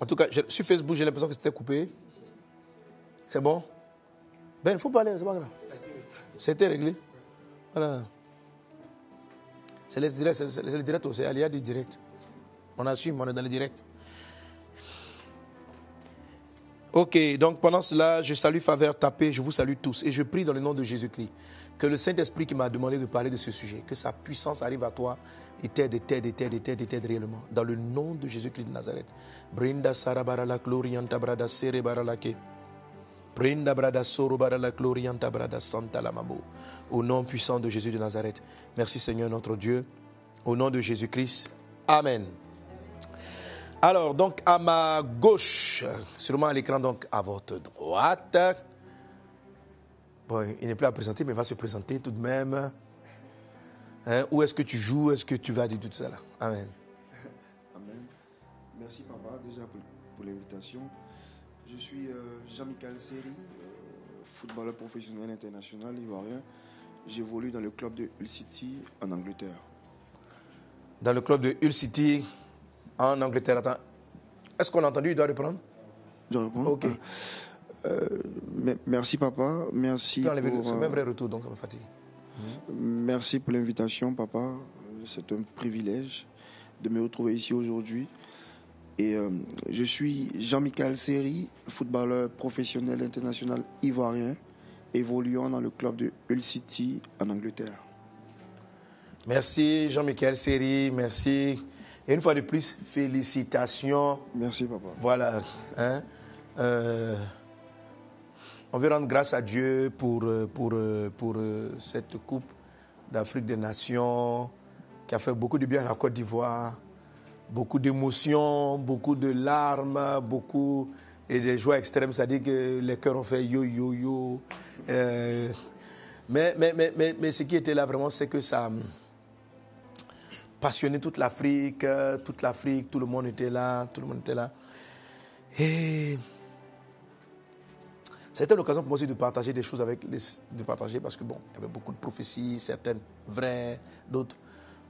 En tout cas, sur Facebook, j'ai l'impression que c'était coupé. C'est bon? Ben, il faut parler, c'est pas grave. C'était réglé. Voilà. C'est les directs, c'est les directs, c'est Alia du direct. On assume, on est dans le direct. Ok, donc pendant cela, je salue Faveur Tapé, je vous salue tous et je prie dans le nom de Jésus-Christ que le Saint-Esprit qui m'a demandé de parler de ce sujet, que sa puissance arrive à toi et t'aide, t'aide, t'aide, t'aide, t'aide réellement. Dans le nom de Jésus-Christ de Nazareth. Brinda Sarabarala Glorianta Brada Serebaralake. Brinda Brada Sorobarala Glorianta Brada Santa Lamabo. Au nom puissant de Jésus de Nazareth. Merci Seigneur notre Dieu. Au nom de Jésus-Christ. Amen. Alors, donc, à ma gauche, sûrement à l'écran, donc à votre droite. Bon, il n'est plus à présenter, mais il va se présenter tout de même. Hein, où est-ce que tu joues? Est-ce que tu vas dire tout ça là? Amen. Amen. Merci papa déjà pour, pour l'invitation. Je suis euh, Jean-Michel Seri, euh, footballeur professionnel international ivoirien. J'évolue dans le club de Hull City en Angleterre. Dans le club de Hull City, en Angleterre. Attends. Est-ce qu'on a entendu? Il doit reprendre Je réponds Ok. Euh, me- merci papa. Merci le- pour, C'est euh, vrai retour, donc ça me fatigue. Merci pour l'invitation, papa. C'est un privilège de me retrouver ici aujourd'hui. Et euh, je suis Jean-Michel Seri, footballeur professionnel international ivoirien, évoluant dans le club de Hull City en Angleterre. Merci Jean-Michel Seri, merci. Et une fois de plus, félicitations. Merci, papa. Voilà. hein. Euh, on veut rendre grâce à Dieu pour, euh, pour, euh, pour euh, cette Coupe d'Afrique des Nations qui a fait beaucoup de bien à la Côte d'Ivoire. Beaucoup d'émotions, beaucoup de larmes, beaucoup et des joies extrêmes. C'est-à-dire que les cœurs ont fait yo, yo, yo. Mais, mais, mais, mais, ce qui était là vraiment, c'est que ça a passionné toute l'Afrique, toute l'Afrique, tout le monde était là, tout le monde était là. Et c'était l'occasion pour moi aussi de partager des choses avec les, de partager parce que bon, il y avait beaucoup de prophéties, certaines vraies, d'autres.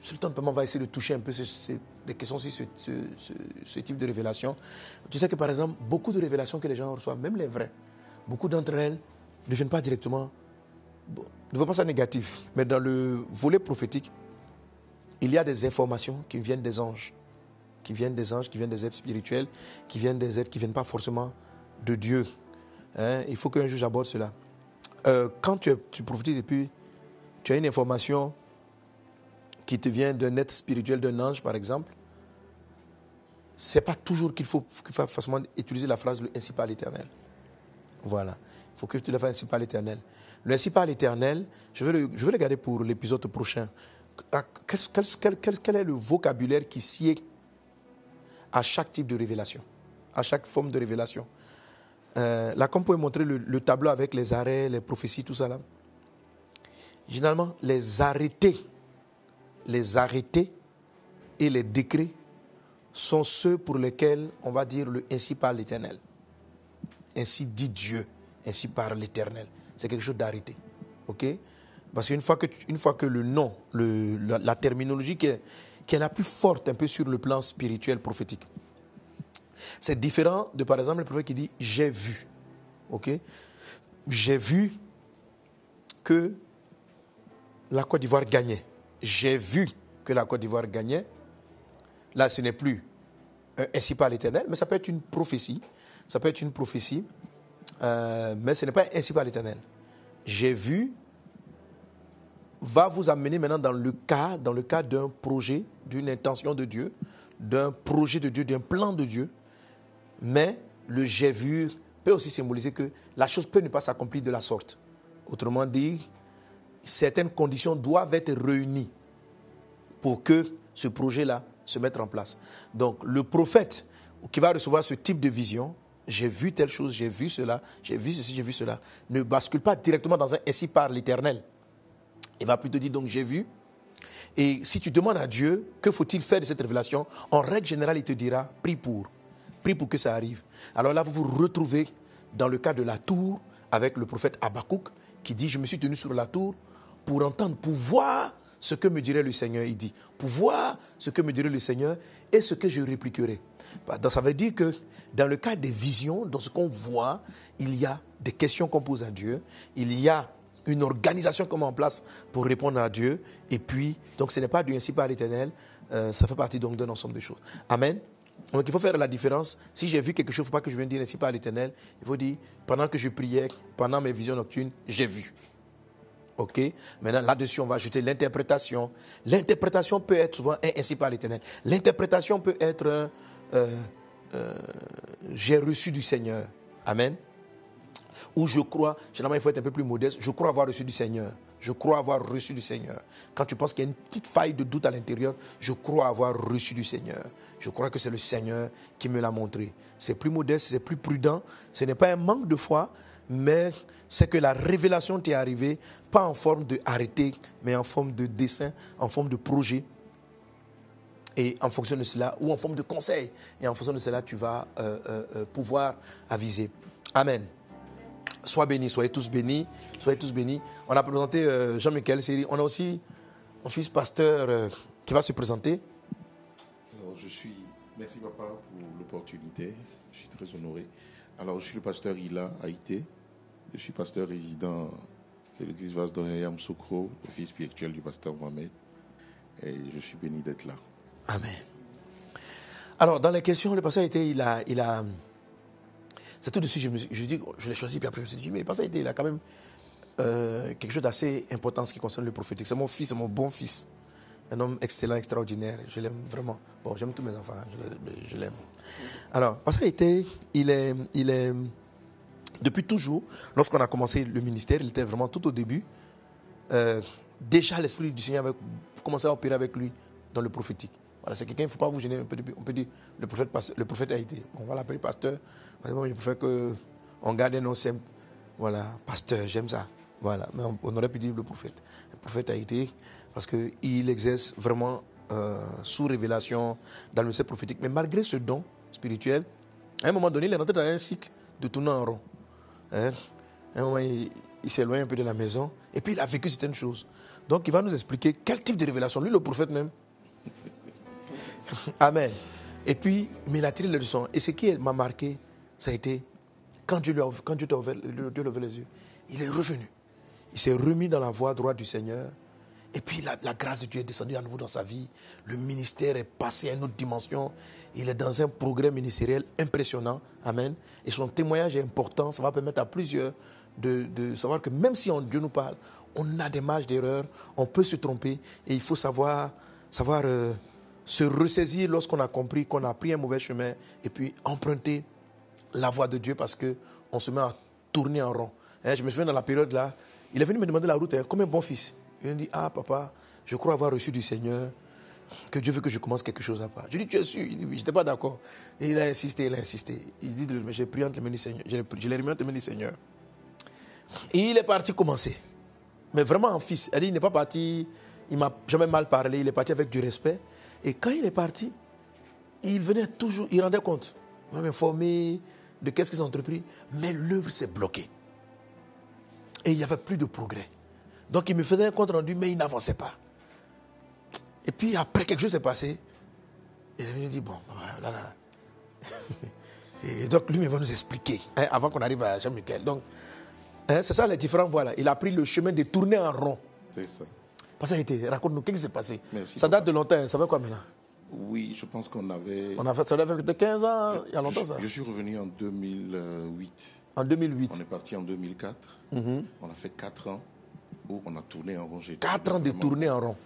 Simplement, on va essayer de toucher un peu ce- ce- des questions sur ce, type de révélation. Tu sais que par exemple, beaucoup de révélations que les gens reçoivent, même les vraies, beaucoup d'entre elles ne viennent pas directement, bon, ne vont pas ça négatif, mais dans le volet prophétique, il y a des informations qui viennent des anges, qui viennent des anges, qui viennent des êtres spirituels, qui viennent des êtres qui ne viennent pas forcément de Dieu. Hein, il faut qu'un juge aborde cela. Euh, quand tu, tu prophétises et puis tu as une information qui te vient d'un être spirituel, d'un ange par exemple, ce n'est pas toujours qu'il faut, qu'il faut forcément utiliser la phrase le ainsi par l'éternel. Voilà. Il faut que tu le fasses ainsi par l'éternel. Le ainsi par l'éternel, je vais le, je vais le garder pour l'épisode prochain. Ah, quel- quel- quel- quel est le vocabulaire qui sied à chaque type de révélation, à chaque forme de révélation? Euh, Là, comme vous pouvez montrer le, le tableau avec les arrêts, les prophéties, tout ça là. Généralement, les arrêtés, les arrêtés et les décrets sont ceux pour lesquels on va dire le ainsi par l'éternel. Ainsi dit Dieu, ainsi par l'éternel. C'est quelque chose d'arrêté. OK? Parce qu'une fois que, fois que le nom, la, terminologie qui est la plus forte un peu sur le plan spirituel prophétique, c'est différent de par exemple le prophète qui dit j'ai vu. OK? J'ai vu que la Côte d'Ivoire gagnait. J'ai vu que la Côte d'Ivoire gagnait. Là, ce n'est plus un ainsi par l'éternel, mais ça peut être une prophétie. Ça peut être une prophétie, euh, mais ce n'est pas ainsi par l'éternel. J'ai vu va vous amener maintenant dans le cas, dans le cas d'un projet, d'une intention de Dieu, d'un projet de Dieu, d'un plan de Dieu. Mais le j'ai vu peut aussi symboliser que la chose peut ne pas s'accomplir de la sorte. Autrement dit, certaines conditions doivent être réunies pour que ce projet-là se mette en place. Donc le prophète qui va recevoir ce type de vision, j'ai vu telle chose, j'ai vu cela, j'ai vu ceci, j'ai vu cela, ne bascule pas directement dans un ainsi par l'éternel. Il va plutôt dire donc j'ai vu. Et si tu demandes à Dieu, que faut-il faire de cette révélation? En règle générale, il te dira, prie pour. Prie pour que ça arrive. Alors là, vous vous retrouvez dans le cas de la tour avec le prophète Habakkuk qui dit, je me suis tenu sur la tour pour entendre, pour voir ce que me dirait le Seigneur. Il dit, pour voir ce que me dirait le Seigneur et ce que je répliquerai. Bah, donc ça veut dire que dans le cas des visions, dans ce qu'on voit, il y a des questions qu'on pose à Dieu, il y a une organisation qu'on met en place pour répondre à Dieu, et puis, donc ce n'est pas du ainsi par l'éternel, euh, ça fait partie donc d'un ensemble de choses. Amen. Donc il faut faire la différence. Si j'ai vu quelque chose, faut pas que je vienne dire ainsi par l'éternel. Il faut dire, pendant que je priais, pendant mes visions nocturnes, j'ai vu. OK? Maintenant, là-dessus, on va ajouter l'interprétation. L'interprétation peut être souvent ainsi par l'éternel. L'interprétation peut être euh, euh, j'ai reçu du Seigneur. Amen? Ou je crois, généralement, il faut être un peu plus modeste, je crois avoir reçu du Seigneur. Je crois avoir reçu du Seigneur. Quand tu penses qu'il y a une petite faille de doute à l'intérieur, je crois avoir reçu du Seigneur. Je crois que c'est le Seigneur qui me l'a montré. C'est plus modeste, c'est plus prudent. Ce n'est pas un manque de foi, mais c'est que la révélation t'est arrivée, pas en forme de arrêté, mais en forme de dessin, en forme de projet. Et en fonction de cela, ou en forme de conseil. Et en fonction de cela, tu vas euh, euh, euh, pouvoir aviser. Amen. Sois béni, soyez tous bénis. Soyez tous bénis. On a présenté Jean-Michel Série. On a aussi mon fils pasteur qui va se présenter. Alors, je suis. Merci, papa, pour l'opportunité. Je suis très honoré. Alors, je suis le pasteur Ila Haïté. Je suis pasteur résident de l'église Vasdonayam Sokro, le fils spirituel du pasteur Mohamed. Et je suis béni d'être là. Amen. Alors, dans les questions, le pasteur était, il a, il a, c'est tout de suite, je dis, je l'ai choisi, puis après je me suis dit, mais pasteur était, il a quand même euh, quelque chose d'assez important en ce qui concerne le prophétique. C'est mon fils, c'est mon bon fils. Un homme excellent, extraordinaire. Je l'aime vraiment. Bon, j'aime tous mes enfants, je, l'aime. Alors, pasteur était, il est, il est, depuis toujours, lorsqu'on a commencé le ministère, il était vraiment tout au début. Euh, déjà, l'Esprit du Seigneur avait commencé à opérer avec lui dans le prophétique. Voilà, c'est quelqu'un, il ne faut pas vous gêner. On peut, on peut dire, le prophète, le prophète a été. On va l'appeler pasteur. Je préfère qu'on garde un nom simple. Voilà, pasteur, j'aime ça. Voilà, mais on, aurait pu dire le prophète. Le prophète a été parce qu'il exerce vraiment euh, sous révélation dans le ciel prophétique. Mais malgré ce don spirituel, à un moment donné, il est rentré dans un cycle de tourner en rond. Hein? À un moment, il, il s'éloigne un peu de la maison et puis il a vécu certaines choses. Donc il va nous expliquer quel type de révélation. Lui, le prophète même, Amen. Et puis, mais il a tiré les leçons. Et ce qui m'a marqué, ça a été quand Dieu, lui quand Dieu, ouvert, Dieu a les yeux, il est revenu. Il s'est remis dans la voie droite du Seigneur. Et puis la, grâce de Dieu est descendue à nouveau dans sa vie. Le ministère est passé à une autre dimension. Il est dans un progrès ministériel impressionnant. Amen. Et son témoignage est important. Ça va permettre à plusieurs de, de savoir que même si Dieu nous parle, on a des marges d'erreur, on peut se tromper. Et il faut savoir, savoir euh, se ressaisir lorsqu'on a compris qu'on a pris un mauvais chemin et puis emprunter la voie de Dieu parce qu'on se met à tourner en rond. Hein, je me souviens dans la période là, il est venu me demander la route hein, comme un bon fils? Il m'a dit Ah, papa, je crois avoir reçu du Seigneur que Dieu veut que je commence quelque chose à part. Je lui dit Tu es sûr? Il dit Oui, je n'étais pas d'accord. Il a insisté, il a insisté. Il dit Mais j'ai prié entre les mains du Seigneur. Je l'ai remis entre les mains du Seigneur. Il est parti commencer. Mais vraiment en fils. Il n'est pas parti, il m'a jamais mal parlé, il est parti avec du respect. Et quand il est parti, il venait toujours, il rendait compte. Il m'a informé de qu'est-ce qu'ils ont entrepris, mais l'œuvre s'est bloquée. Et il n'y avait plus de progrès. Donc il me faisait un compte rendu, mais il n'avançait pas. Et puis après, quelque chose s'est passé. Il est venu dire, bon, voilà. Et donc lui, il va nous expliquer, hein, avant qu'on arrive à Jean-Michel. Donc, hein, c'est ça les différents voies Il a pris le chemin de tourner en rond. C'est ça. Parce été, raconte-nous, qu'est-ce qui s'est passé? Ça date de longtemps, ça fait quoi maintenant? Oui, je pense qu'on avait. On a fait ça de 15 ans, il y a longtemps ça Je suis revenu en 2008. En 2008 On est parti en 2004. Mhm. On a fait 4 ans où on a tourné en rond. 4 ans de tourner en rond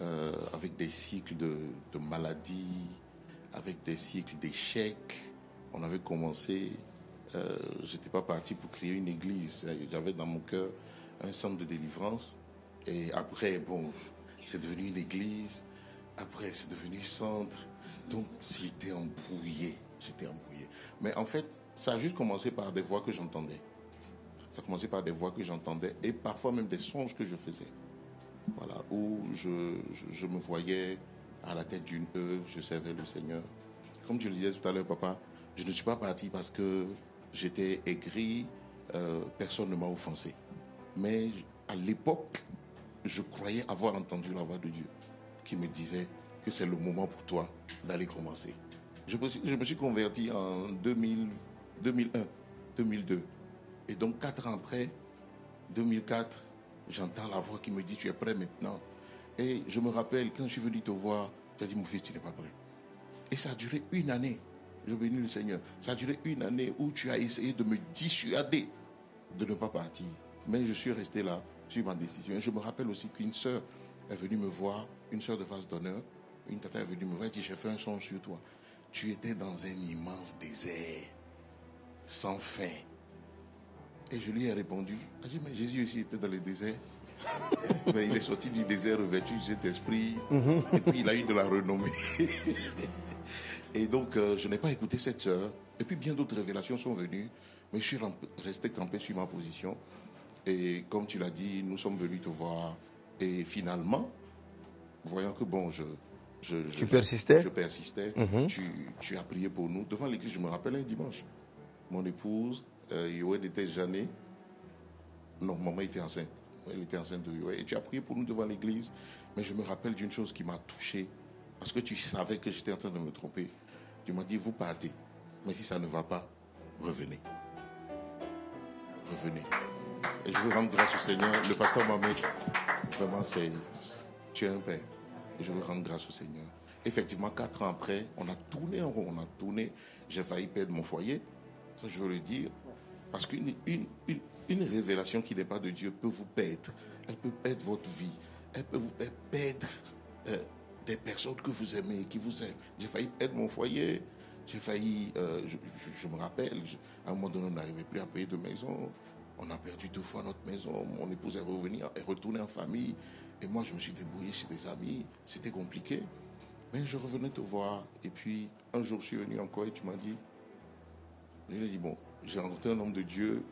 euh, Avec des cycles de, de maladies, avec des cycles d'échecs. On avait commencé. Euh, je n'étais pas parti pour créer une église. J'avais dans mon cœur un centre de délivrance. Et après, bon, c'est devenu une église. Après, c'est devenu centre. Donc, c'était embrouillé. J'étais embrouillé. Mais en fait, ça a juste commencé par des voix que j'entendais. Ça a commencé par des voix que j'entendais et parfois même des songes que je faisais. Voilà, où je, me voyais à la tête d'une œuvre, je servais le Seigneur. Comme tu le disais tout à l'heure, papa, je ne suis pas parti parce que j'étais aigri, euh, personne ne m'a offensé. Mais à l'époque, je croyais avoir entendu la voix de Dieu qui me disait que c'est le moment pour toi d'aller commencer. Je me, suis, converti en 2000, 2001, 2002. Et donc, quatre ans après, 2004, j'entends la voix qui me dit, tu es prêt maintenant. Et je me rappelle, quand je suis venu te voir, tu as dit, mon fils, tu n'es pas prêt. Et ça a duré une année. Je bénis le Seigneur. Ça a duré une année où tu as essayé de me dissuader de ne pas partir. Mais je suis resté là sur ma décision. Et je me rappelle aussi qu'une sœur est venue me voir, une sœur de face d'honneur, une tata est venue me voir et dit, j'ai fait un son sur toi. Tu étais dans un immense désert, sans fin. Et je lui ai répondu, j'ai dit, mais Jésus aussi était dans le désert. Mais il est sorti du désert revêtu de cet esprit. Et puis il a eu de la renommée. Et donc, euh, je n'ai pas écouté cette sœur. Et puis, bien d'autres révélations sont venues. Mais je suis resté campé sur ma position. Et comme tu l'as dit, nous sommes venus te voir. Et finalement, voyant que bon, je. je tu persistais Je persistais. tu, tu, as prié pour nous. Devant l'église, je me rappelle un dimanche. Mon épouse, euh, Yoed était Jeannée. Non, maman était enceinte. Elle était enceinte de Yoed. Et tu as prié pour nous devant l'église. Mais je me rappelle d'une chose qui m'a touché. Parce que tu savais que j'étais en train de me tromper. Tu m'as dit, vous partez. Mais si ça ne va pas, revenez. Revenez. Et je veux rendre grâce au Seigneur. Le pasteur Mohamed, vraiment, c'est. Tu es un père. Et je veux rendre grâce au Seigneur. Effectivement, quatre ans après, on a tourné en rond, on a tourné. J'ai failli perdre mon foyer. Ça, je veux le dire. Parce qu'une une, une, une, révélation qui n'est pas de Dieu peut vous perdre. Elle peut perdre votre vie. Elle peut vous perdre euh, des personnes que vous aimez, qui vous aiment. J'ai failli perdre mon foyer. J'ai failli, euh, je, me rappelle, à un moment donné, on n'arrivait plus à payer de maison. On a perdu deux fois notre maison. Mon épouse est revenue, est retournée en famille. Et moi, je me suis débrouillé chez des amis. C'était compliqué. Mais je revenais te voir. Et puis, un jour, je suis venu encore et tu m'as dit, je lui ai dit, bon, j'ai rencontré un homme de Dieu.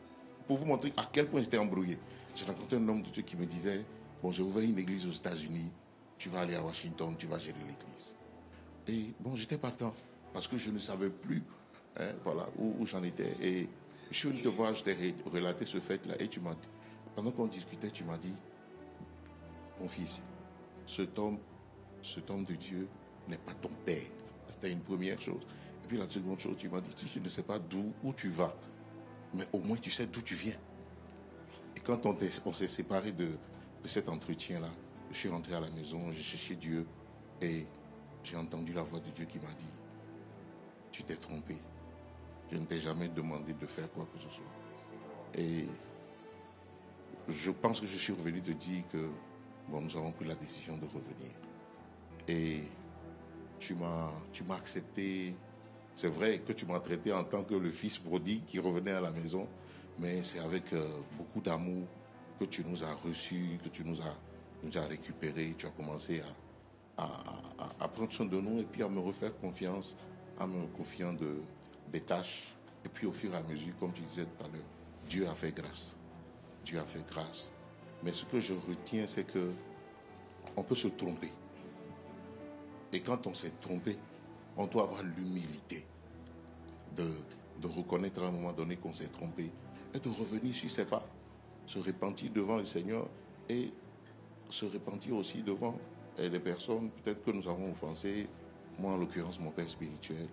Pour vous montrer à quel point j'étais embrouillé. J'ai rencontré un homme de Dieu qui me disait, bon, j'ai ouvert une église aux États-Unis. Tu vas aller à Washington, tu vas gérer l'église. Et bon, j'étais partant parce que je ne savais plus hein, voilà, où, où j'en étais. Et je suis venu te voir, je t'ai relaté ce fait-là. Et tu m'as pendant qu'on discutait, tu m'as dit, mon fils, cet homme, cet homme de Dieu n'est pas ton père. C'était une première chose. Et puis la seconde chose, tu m'as dit, tu ne sais pas d'où où tu vas, mais au moins tu sais d'où tu viens. Et quand on, s'est séparé de, de cet entretien-là, je suis rentré à la maison, j'ai cherché Dieu et j'ai entendu la voix de Dieu qui m'a dit, tu t'es trompé. Je ne t'ai jamais demandé de faire quoi que ce soit. Et je pense que je suis revenu te dire que bon, nous avons pris la décision de revenir. Et tu m'as, tu m'as accepté. C'est vrai que tu m'as traité en tant que le fils prodigue qui revenait à la maison, mais c'est avec euh, beaucoup d'amour que tu nous as reçus, que tu nous as, nous as récupérés. Tu as commencé à, à, à, à, prendre soin de nous et puis à me refaire confiance, en me confiant de, des tâches. Et puis au fur et à mesure, comme tu disais tout à l'heure, Dieu a fait grâce. Dieu a fait grâce. Mais ce que je retiens, c'est que on peut se tromper. Et quand on s'est trompé, on doit avoir l'humilité de, reconnaître à un moment donné qu'on s'est trompé et de revenir sur ses pas, se repentir devant le Seigneur et se repentir aussi devant les personnes peut-être que nous avons offensées, moi en l'occurrence mon père spirituel.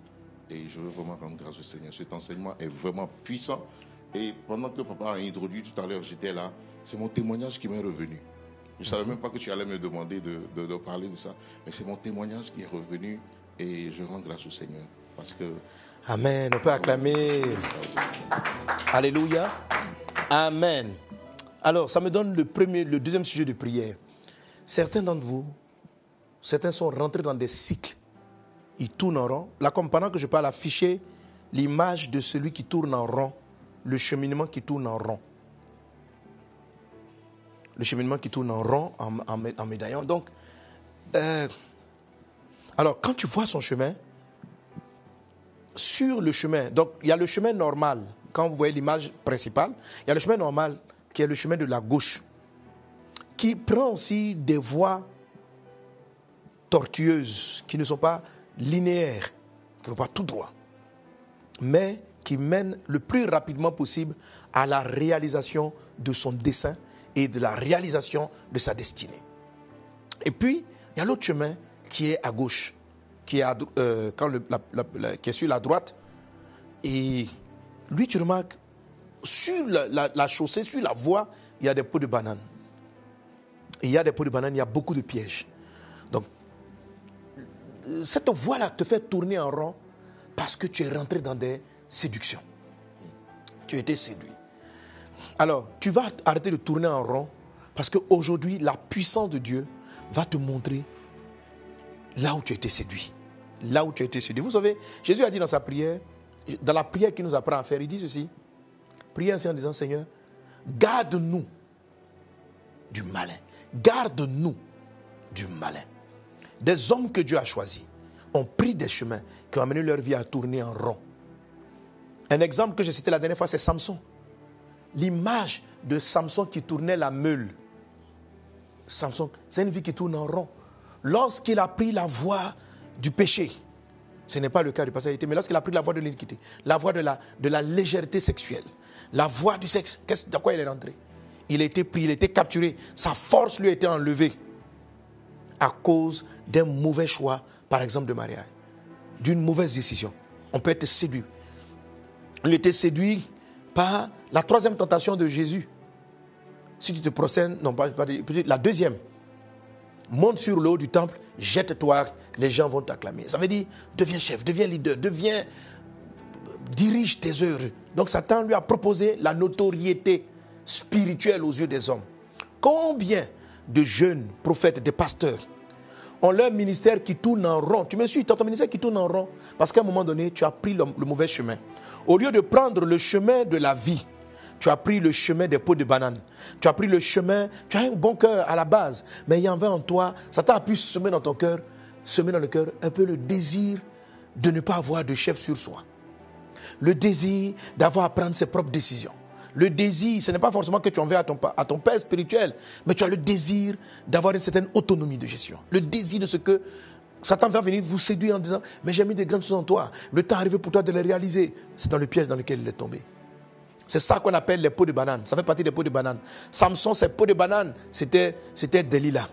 Et je veux vraiment rendre grâce au Seigneur. Cet enseignement est vraiment puissant. Et pendant que papa a introduit tout à l'heure, j'étais là, c'est mon témoignage qui m'est revenu. Je ne savais même pas que tu allais me demander de, parler de ça, mais c'est mon témoignage qui est revenu et je rends grâce au Seigneur. Parce que. Amen. On peut acclamer. Alléluia. Amen. Alors, ça me donne le, premier, le deuxième sujet de prière. Certains d'entre vous, certains sont rentrés dans des cycles. Ils tournent en rond. Là, comme pendant que je parle, afficher l'image de celui qui tourne en rond, le cheminement qui tourne en rond le cheminement qui tourne en rond, en, en, en médaillon. Donc, euh, alors, quand tu vois son chemin, sur le chemin, donc il y a le chemin normal, quand vous voyez l'image principale, il y a le chemin normal qui est le chemin de la gauche, qui prend aussi des voies tortueuses, qui ne sont pas linéaires, qui ne vont pas tout droit, mais qui mènent le plus rapidement possible à la réalisation de son dessein et de la réalisation de sa destinée. Et puis, il y a l'autre chemin qui est à gauche, qui est, euh, qui est sur la droite. Et lui, tu remarques, sur la, chaussée, sur la voie, il y a des pots de bananes. Il y a des pots de bananes, il y a beaucoup de pièges. Donc, cette voie-là te fait tourner en rond parce que tu es rentré dans des séductions. Tu as été séduit. Alors, tu vas arrêter de tourner en rond parce qu'aujourd'hui, la puissance de Dieu va te montrer là où tu as été séduit. Là où tu as été séduit. Vous savez, Jésus a dit dans sa prière, dans la prière qu'il nous apprend à faire, il dit ceci. Priez ainsi en disant, Seigneur, garde-nous du malin. Garde-nous du malin. Des hommes que Dieu a choisis ont pris des chemins qui ont amené leur vie à tourner en rond. Un exemple que j'ai cité la dernière fois, c'est Samson. L'image de Samson qui tournait la meule. Samson, c'est une vie qui tourne en rond. Lorsqu'il a pris la voie du péché, ce n'est pas le cas du passé, mais lorsqu'il a pris la voie de l'iniquité, la voie de la, de la légèreté sexuelle, la voie du sexe, dans quoi il est rentré? Il a été pris, il a été capturé, sa force lui a été enlevée à cause d'un mauvais choix, par exemple de mariage, d'une mauvaise décision. On peut être séduit. Il était séduit la troisième tentation de Jésus. Si tu te procèdes, non pas, la deuxième, monte sur le haut du temple, jette-toi, les gens vont t'acclamer. Ça veut dire, deviens chef, deviens leader, deviens, dirige tes œuvres. Donc Satan lui a proposé la notoriété spirituelle aux yeux des hommes. Combien de jeunes prophètes, de pasteurs, ont leur ministère qui tourne en rond. Tu me suis, tu as ton ministère qui tourne en rond. Parce qu'à un moment donné, tu as pris le, mauvais chemin. Au lieu de prendre le chemin de la vie, tu as pris le chemin des pots de banane. Tu as pris le chemin, tu as un bon cœur à la base, mais il y en avait en toi, Satan a pu semer dans ton cœur, semer dans le cœur un peu le désir de ne pas avoir de chef sur soi. Le désir d'avoir à prendre ses propres décisions. Le désir, ce n'est pas forcément que tu en veux à ton, père spirituel, mais tu as le désir d'avoir une certaine autonomie de gestion. Le désir de ce que Satan va venir vous séduire en disant Mais j'ai mis des grandes choses en toi. Le temps est arrivé pour toi de les réaliser. C'est dans le piège dans lequel il est tombé. C'est ça qu'on appelle les pots de banane. Ça fait partie des pots de banane. Samson, ses pots de banane, c'était, c'était Delilah.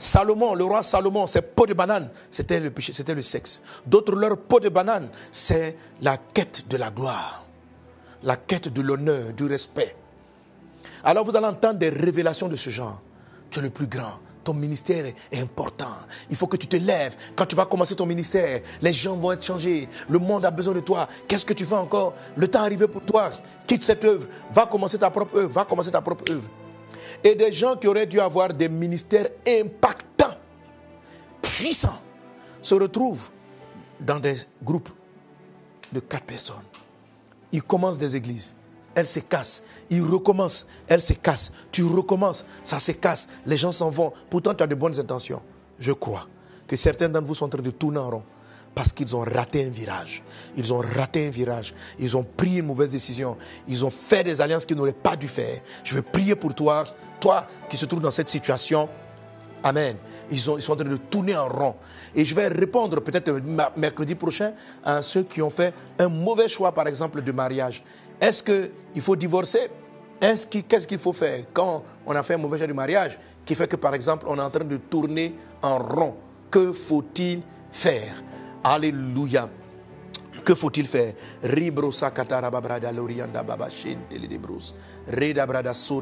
Salomon, le roi Salomon, ses pots de banane, c'était le péché, c'était le sexe. D'autres, leur pot de banane, c'est la quête de la gloire la quête de l'honneur, du respect. Alors vous allez entendre des révélations de ce genre. Tu es le plus grand. Ton ministère est important. Il faut que tu te lèves. Quand tu vas commencer ton ministère, les gens vont être changés. Le monde a besoin de toi. Qu'est-ce que tu fais encore? Le temps est arrivé pour toi. Quitte cette œuvre. Va commencer ta propre œuvre. Va commencer ta propre œuvre. Et des gens qui auraient dû avoir des ministères impactants, puissants, se retrouvent dans des groupes de quatre personnes il commence des églises, elles se cassent. Il recommence, elles se cassent. Tu recommences, ça se casse. Les gens s'en vont. Pourtant, tu as de bonnes intentions. Je crois que certains d'entre vous sont en train de tourner en rond parce qu'ils ont raté un virage. Ils ont raté un virage. Ils ont pris une mauvaise décision. Ils ont fait des alliances qu'ils n'auraient pas dû faire. Je veux prier pour toi, toi qui se trouves dans cette situation. Amen. Ils, sont en train de tourner en rond. Et je vais répondre peut-être mercredi prochain à ceux qui ont fait un mauvais choix, par exemple, de mariage. Est-ce qu'il faut divorcer? Qu'est-ce qu'il faut faire quand on a fait un mauvais choix de mariage qui fait que, par exemple, on est en train de tourner en rond? Que faut-il faire? Alléluia. Que faut-il faire?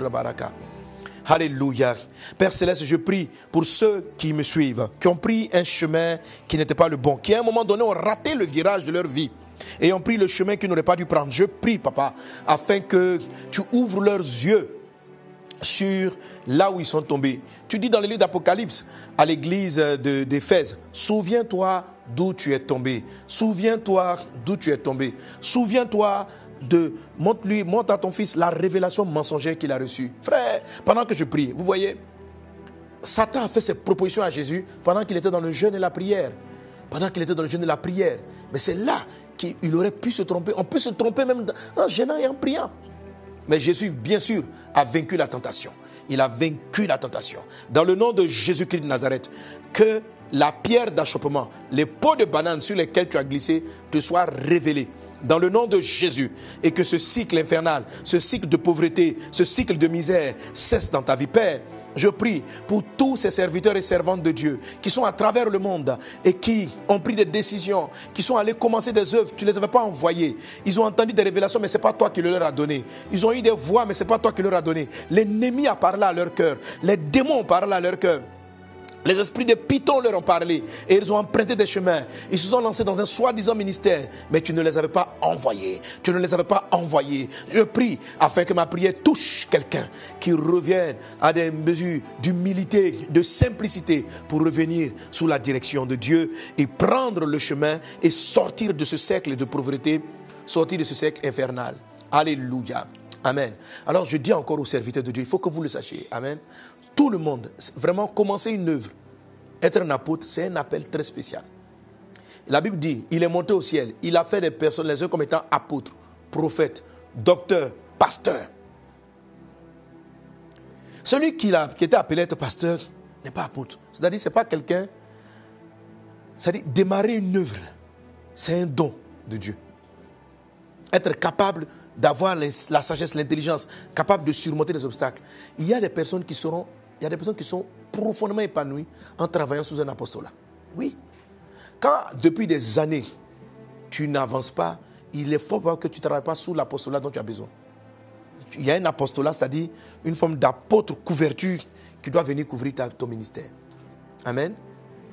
Baraka. Alléluia. Père Céleste, je prie pour ceux qui me suivent, qui ont pris un chemin qui n'était pas le bon, qui à un moment donné ont raté le virage de leur vie et ont pris le chemin qu'ils n'auraient pas dû prendre. Je prie, papa, afin que tu ouvres leurs yeux sur là où ils sont tombés. Tu dis dans le livre d'Apocalypse à l'église d'Éphèse, souviens-toi d'où tu es tombé. Souviens-toi d'où tu es tombé. Souviens-toi de montre-lui, montre à ton fils la révélation mensongère qu'il a reçue. Frère, pendant que je prie, vous voyez, Satan a fait ses propositions à Jésus pendant qu'il était dans le jeûne et la prière. Pendant qu'il était dans le jeûne et la prière. Mais c'est là qu'il aurait pu se tromper. On peut se tromper même en gênant et en priant. Mais Jésus, bien sûr, a vaincu la tentation. Il a vaincu la tentation. Dans le nom de Jésus-Christ de Nazareth, que la pierre d'achoppement, les pots de banane sur lesquels tu as glissé te soient révélés dans le nom de Jésus et que ce cycle infernal, ce cycle de pauvreté, ce cycle de misère cesse dans ta vie. Père, je prie pour tous ces serviteurs et servantes de Dieu qui sont à travers le monde et qui ont pris des décisions, qui sont allés commencer des œuvres. Tu ne les avais pas envoyés. Ils ont entendu des révélations, mais ce n'est pas toi qui leur as donné. Ils ont eu des voix, mais ce n'est pas toi qui leur as donné. L'ennemi a parlé à leur cœur. Les démons ont parlé à leur cœur. Les esprits de Python leur ont parlé et ils ont emprunté des chemins. Ils se sont lancés dans un soi-disant ministère, mais tu ne les avais pas envoyés. Tu ne les avais pas envoyés. Je prie afin que ma prière touche quelqu'un qui revienne à des mesures d'humilité, de simplicité pour revenir sous la direction de Dieu et prendre le chemin et sortir de ce cercle de pauvreté, sortir de ce cercle infernal. Alléluia. Amen. Alors je dis encore aux serviteurs de Dieu, il faut que vous le sachiez. Amen tout le monde, vraiment commencer une œuvre, être un apôtre, c'est un appel très spécial. La Bible dit, il est monté au ciel, il a fait des personnes, les uns comme étant apôtres, prophètes, docteurs, pasteurs. Celui qui, a, qui était appelé être pasteur n'est pas apôtre. C'est-à-dire, ce n'est pas quelqu'un. C'est-à-dire, démarrer une œuvre, c'est un don de Dieu. Être capable d'avoir la sagesse, l'intelligence, capable de surmonter les obstacles. Il y a des personnes qui seront y a des personnes qui sont profondément épanouies en travaillant sous un apostolat. Oui. Quand depuis des années, tu n'avances pas, il est fort que tu ne travailles pas sous l'apostolat dont tu as besoin. Il y a un apostolat, c'est-à-dire une forme d'apôtre couverture qui doit venir couvrir ton ministère. Amen.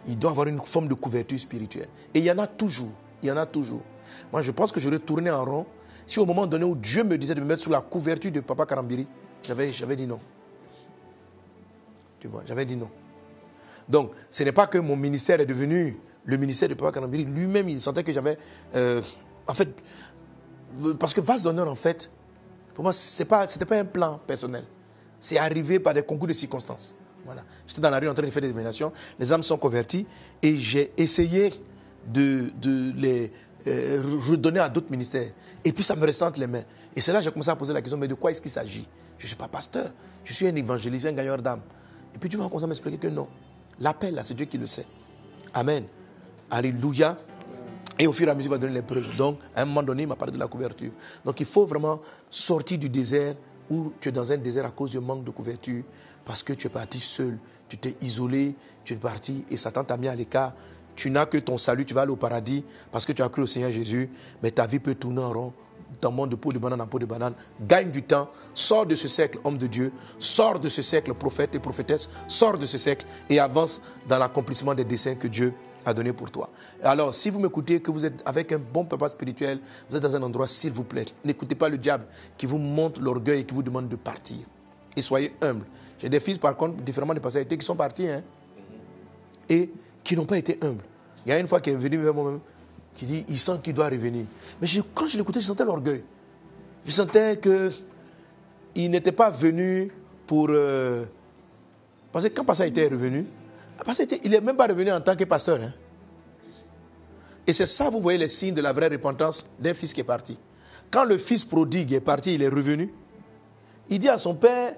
Il doit avoir une forme de couverture spirituelle. Et il y en a toujours. Il y en a toujours. Moi, je pense que j'aurais tourné en rond si au moment donné où Dieu me disait de me mettre sous la couverture de Papa Karambiri, j'avais dit non. J'avais dit non. Donc, ce n'est pas que mon ministère est devenu le ministère de Papa Kanambiri. Lui-même, il sentait que j'avais. Euh, en fait, parce que Vase d'honneur, en fait, pour moi, ce n'était pas un plan personnel. C'est arrivé par des concours de circonstances. Voilà. J'étais dans la rue en train de faire des événements. Les âmes sont converties et j'ai essayé de, de les euh, redonner à d'autres ministères. Et puis ça me ressente les mains. Et c'est là que j'ai commencé à poser la question mais de quoi est-ce qu'il s'agit? Je ne suis pas pasteur. Je suis un évangéliste, un gagneur d'âme. Et puis tu vas commencer à m'expliquer que non. L'appel, là, c'est Dieu qui le sait. Amen. Alléluia. Et au fur et à mesure, il va donner les preuves. Donc, à un moment donné, il m'a parlé de la couverture. Donc, il faut vraiment sortir du désert où tu es dans un désert à cause du manque de couverture, parce que tu es parti seul, tu t'es isolé, tu es parti et Satan t'a mis à l'écart. Tu n'as que ton salut, tu vas aller au paradis parce que tu as cru au Seigneur Jésus, mais ta vie peut tourner en rond dans monde de peau de banane en peau de banane, gagne du temps, sors de ce cercle homme de Dieu, sors de ce cercle prophète et prophétesse, sors de ce cercle et avance dans l'accomplissement des desseins que Dieu a donné pour toi. Alors, si vous m'écoutez, que vous êtes avec un bon papa spirituel, vous êtes dans un endroit, s'il vous plaît, n'écoutez pas le diable qui vous monte l'orgueil et qui vous demande de partir. Et soyez humble. J'ai des fils, par contre, différemment des personnalités, qui sont partis hein, et qui n'ont pas été humbles. Il y a une fois qui est venu moi-même, qui dit il sent qu'il doit revenir. Mais quand je l'écoutais, je sentais l'orgueil. Je sentais qu'il n'était pas venu pour. Euh, parce que quand Pasteur était revenu, il n'est même pas revenu en tant que pasteur. Hein. Et c'est ça, vous voyez, les signes de la vraie repentance d'un fils qui est parti. Quand le fils prodigue est parti, il est revenu. Il dit à son père,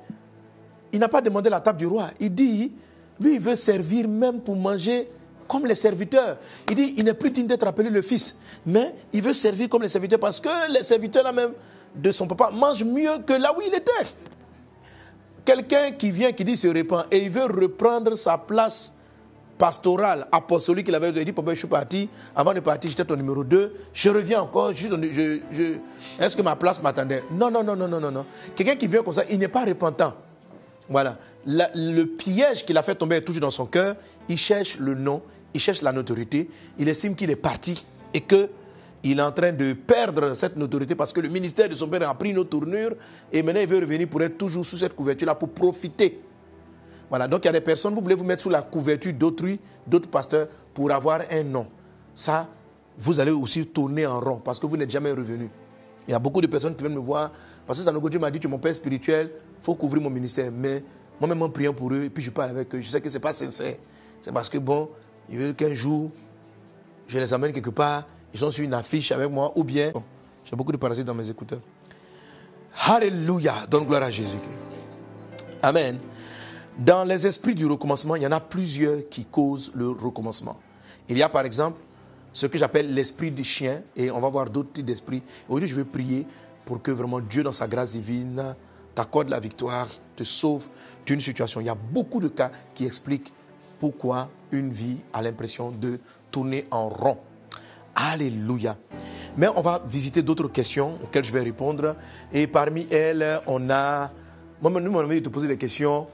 il n'a pas demandé la table du roi. Il dit, lui, il veut servir même pour manger comme les serviteurs. Il dit, il n'est plus digne d'être appelé le fils, mais il veut servir comme les serviteurs parce que les serviteurs là même de son papa mangent mieux que là où il était. Quelqu'un qui vient, qui dit se répand et il veut reprendre sa place pastorale, apostolique qu'il avait dit, papa, je suis parti, avant de partir, j'étais ton numéro 2, je reviens encore, je, je, est-ce que ma place m'attendait? Non, non, non, non, non, non, non. Quelqu'un qui vient comme ça, il n'est pas repentant. Voilà. le piège qu'il a fait tomber est toujours dans son cœur. Il cherche le nom, il cherche la notoriété. Il estime qu'il est parti et qu'il est en train de perdre cette notoriété parce que le ministère de son père a pris une autre tournure et maintenant il veut revenir pour être toujours sous cette couverture-là, pour profiter. Voilà, donc il y a des personnes, vous voulez vous mettre sous la couverture d'autrui, d'autres pasteurs, pour avoir un nom. Ça, vous allez aussi tourner en rond parce que vous n'êtes jamais revenu. Il y a beaucoup de personnes qui viennent me voir parce que Sanogo Dieu m'a dit tu es mon père spirituel, il faut couvrir mon ministère. Mais moi-même en priant pour eux, et puis je parle avec eux, je sais que ce n'est pas sincère. C'est parce que bon, ils veulent qu'un jour, je les amène quelque part, ils sont sur une affiche avec moi, ou bien, j'ai beaucoup de parasites dans mes écouteurs. Alléluia, donne gloire à Jésus-Christ. Amen. Dans les esprits du recommencement, il y en a plusieurs qui causent le recommencement. Il y a par exemple ce que j'appelle l'esprit du chien, et on va voir d'autres types d'esprits. Aujourd'hui, je veux prier pour que vraiment Dieu, dans sa grâce divine, t'accorde la victoire, te sauve d'une situation. Il y a beaucoup de cas qui expliquent pourquoi une vie a l'impression de tourner en rond. Alléluia. Mais on va visiter d'autres questions auxquelles je vais répondre. Et parmi elles, on a. Moi, nous, on envie de te poser des questions.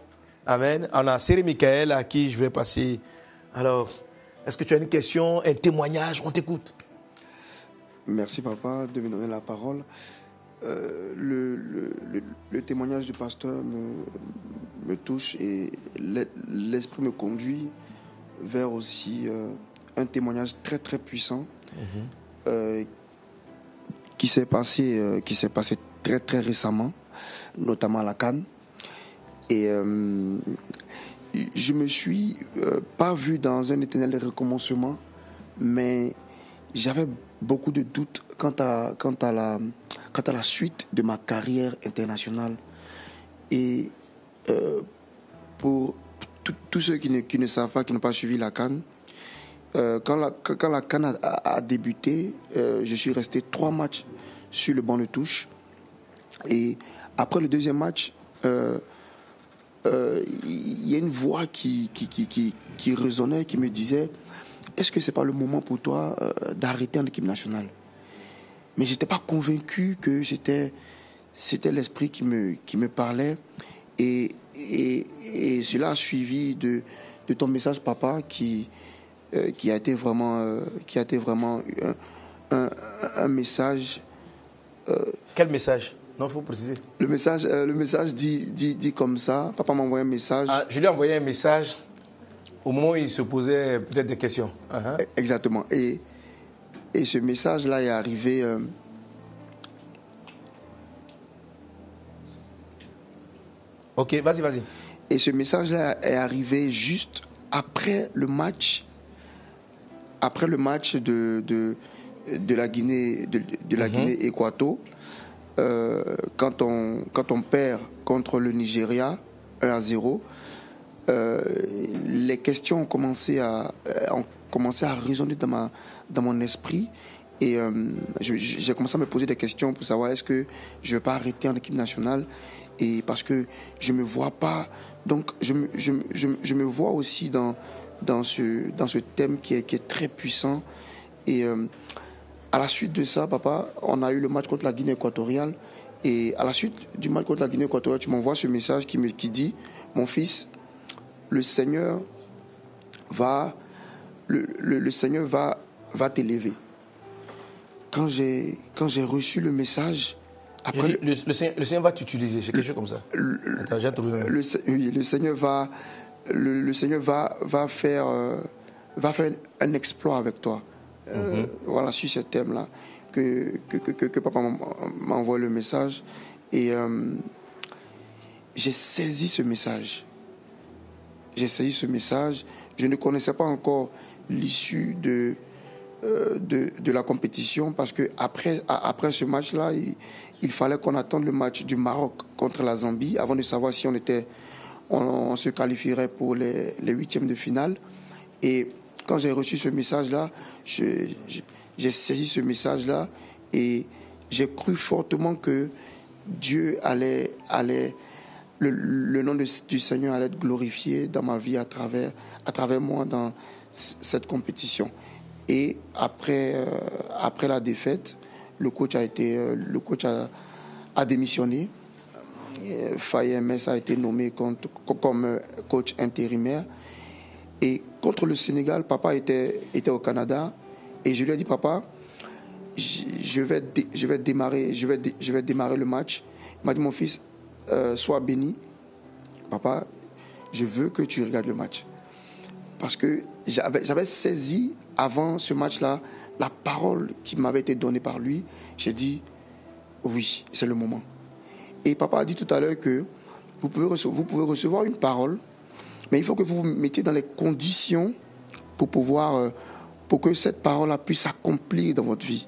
Amen. On a Séré Michael à qui je vais passer. Alors, est-ce que tu as une question, un témoignage? On t'écoute. Merci, papa, de me donner la parole. Euh, le, témoignage du pasteur me, touche et l'esprit me conduit vers aussi euh, un témoignage très très puissant mhm. euh, qui s'est passé qui s'est passé très très récemment, notamment à la Cannes. Et je me suis euh, pas vu dans un éternel recommencement, mais j'avais beaucoup de doutes quant à, quant, à la, quant à la suite de ma carrière internationale. Et euh, pour tous ceux qui ne, savent pas, qui n'ont pas suivi la Cannes, euh, quand, la, Cannes a, débuté, je suis resté trois matchs sur le banc de touche. Et après le deuxième match, il euh, y a une voix qui, résonnait, qui me disait Est-ce que ce n'est pas le moment pour toi euh, d'arrêter en équipe nationale? Mais je n'étais pas convaincu que c'était, c'était l'esprit qui me, qui me parlait. Et, et, et, cela a suivi de, de ton message, papa, qui, euh, qui a été vraiment, qui a été vraiment un, un, message. Quel message? Non, il faut préciser. Le message, euh, le message dit, dit, dit comme ça. Papa m'a envoyé un message. Ah, je lui ai envoyé un message au moment où il se posait peut-être des questions. Uh-huh. Exactement. Et, et ce message-là est arrivé. Ok, vas-y, vas-y. Et ce message-là est arrivé juste après le match, après le match de, de, de la Guinée, de, de la uh-huh. Guinée Équato. Euh, quand, on, quand on perd contre le Nigeria 1 à 0, euh, les questions ont commencé à, euh, ont commencé à résonner dans, ma, dans mon esprit. Et j'ai commencé à me poser des questions pour savoir est-ce que je ne vais pas arrêter en équipe nationale. Et parce que je me vois pas. Donc, je, je, je, me vois aussi dans, dans, ce, dans ce thème qui est, qui est très puissant. Et à la suite de ça, papa, on a eu le match contre la Guinée équatoriale. Et à la suite du match contre la Guinée équatoriale, tu m'envoies ce message qui, me, qui dit Mon fils, le Seigneur va, le, Seigneur va, va t'élever. Quand j'ai, quand j'ai reçu le message, après, le, Seigneur, va t'utiliser, c'est quelque chose comme ça. Le, oui, le Seigneur va, le, Seigneur va, va faire, euh, va faire un exploit avec toi. Euh, mhm. voilà, sur ce thème-là, que, que, que, papa m'a envoyé le message. Et euh, j'ai saisi ce message. J'ai saisi ce message. Je ne connaissais pas encore l'issue de, euh, de, de, la compétition parce que après, après ce match-là, il, fallait qu'on attende le match du Maroc contre la Zambie avant de savoir si on était on, se qualifierait pour les, les huitièmes de finale. Et quand j'ai reçu ce message-là, j'ai saisi ce message-là et j'ai cru fortement que Dieu allait, allait le, nom du Seigneur allait être glorifié dans ma vie à travers, à travers moi dans cette compétition. Et après, euh, après la défaite, le coach a été, euh, le coach a, démissionné. Faye MS a été nommé comme, comme coach intérimaire. Et contre le Sénégal, papa était, était au Canada et je lui ai dit, papa, je vais, je vais, démarrer, je vais, je vais démarrer le match. Il m'a dit, mon fils, euh, sois béni. Papa, je veux que tu regardes le match. Parce que j'avais saisi avant ce match-là la parole qui m'avait été donnée par lui. J'ai dit, oui, c'est le moment. Et papa a dit tout à l'heure que vous pouvez, recevoir une parole mais il faut que vous vous mettiez dans les conditions pour pouvoir, euh, pour que cette parole-là puisse s'accomplir dans votre vie.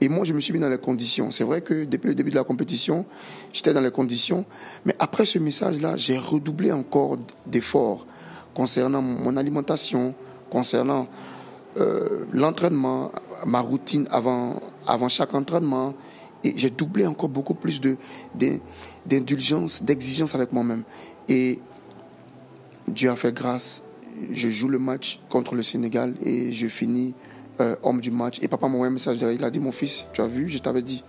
Et moi, je me suis mis dans les conditions. C'est vrai que depuis le début de la compétition, j'étais dans les conditions. Mais après ce message-là, j'ai redoublé encore d'efforts concernant mon alimentation, concernant euh, l'entraînement, ma routine avant, avant chaque entraînement. Et j'ai doublé encore beaucoup plus de, d'indulgence, d'exigence avec moi-même. Et Dieu a fait grâce. Je joue le match contre le Sénégal et je finis euh, homme du match. Et papa m'a envoyé un message. Il a dit Mon fils, tu as vu, je t'avais dit.